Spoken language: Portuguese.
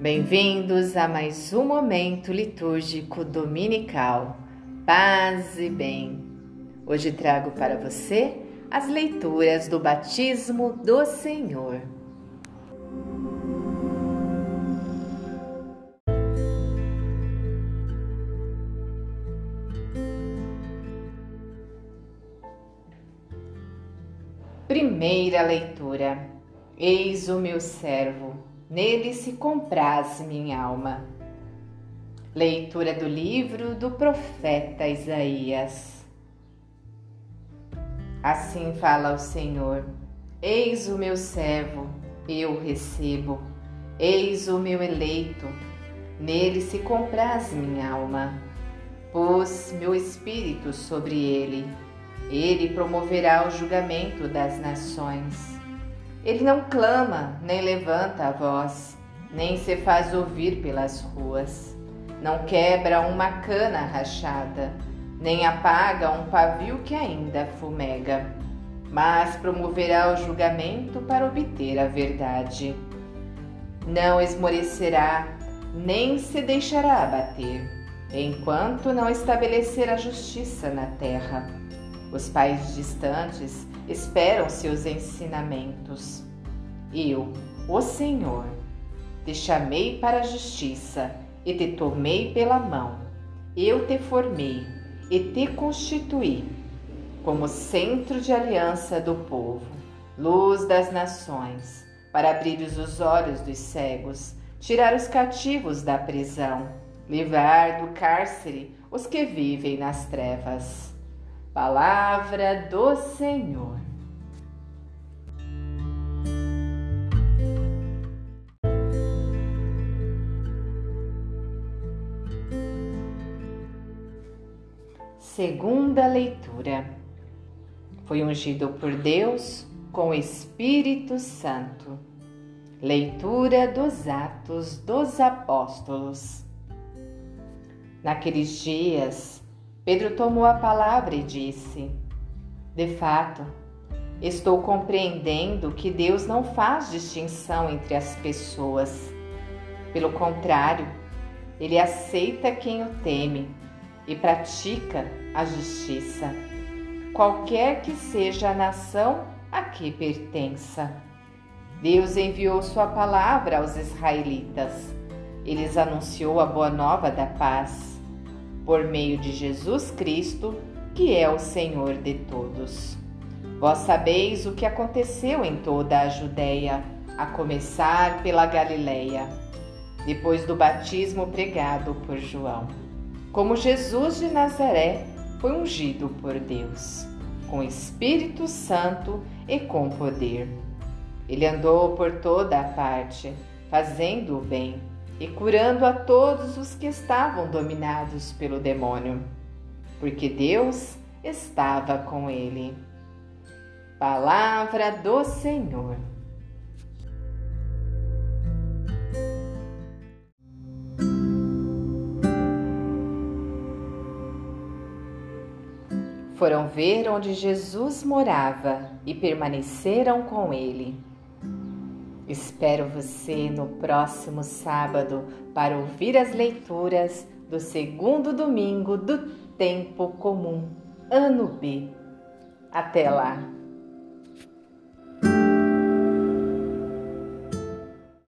Bem-vindos a mais um momento litúrgico dominical. Paz e bem. Hoje trago para você as leituras do batismo do Senhor. Primeira leitura. Eis o meu servo Nele se compraz minha alma. Leitura do livro do profeta Isaías. Assim fala o Senhor: Eis o meu servo, eu recebo. Eis o meu eleito, nele se compraz minha alma. Pus meu espírito sobre ele. Ele promoverá o julgamento das nações. Ele não clama, nem levanta a voz, nem se faz ouvir pelas ruas. Não quebra uma cana rachada, nem apaga um pavio que ainda fumega, mas promoverá o julgamento para obter a verdade. Não esmorecerá, nem se deixará abater, enquanto não estabelecer a justiça na terra. Os pais distantes esperam seus ensinamentos. Eu, o Senhor, te chamei para a justiça e te tomei pela mão. Eu te formei e te constituí como centro de aliança do povo, luz das nações, para abrir os olhos dos cegos, tirar os cativos da prisão, livrar do cárcere os que vivem nas trevas. Palavra do Senhor. Segunda leitura. Foi ungido por Deus com o Espírito Santo. Leitura dos Atos dos Apóstolos. Naqueles dias, Pedro tomou a palavra e disse: De fato, estou compreendendo que Deus não faz distinção entre as pessoas. Pelo contrário, ele aceita quem o teme e pratica a justiça, qualquer que seja a nação a que pertença. Deus enviou Sua palavra aos israelitas. Eles anunciou a boa nova da paz por meio de Jesus Cristo, que é o Senhor de todos. Vós sabeis o que aconteceu em toda a Judéia, a começar pela Galileia, depois do batismo pregado por João. Como Jesus de Nazaré foi ungido por Deus, com Espírito Santo e com poder. Ele andou por toda a parte, fazendo o bem e curando a todos os que estavam dominados pelo demônio, porque Deus estava com ele. Palavra do Senhor. Foram ver onde Jesus morava e permaneceram com ele. Espero você no próximo sábado para ouvir as leituras do segundo domingo do Tempo Comum, Ano B. Até lá!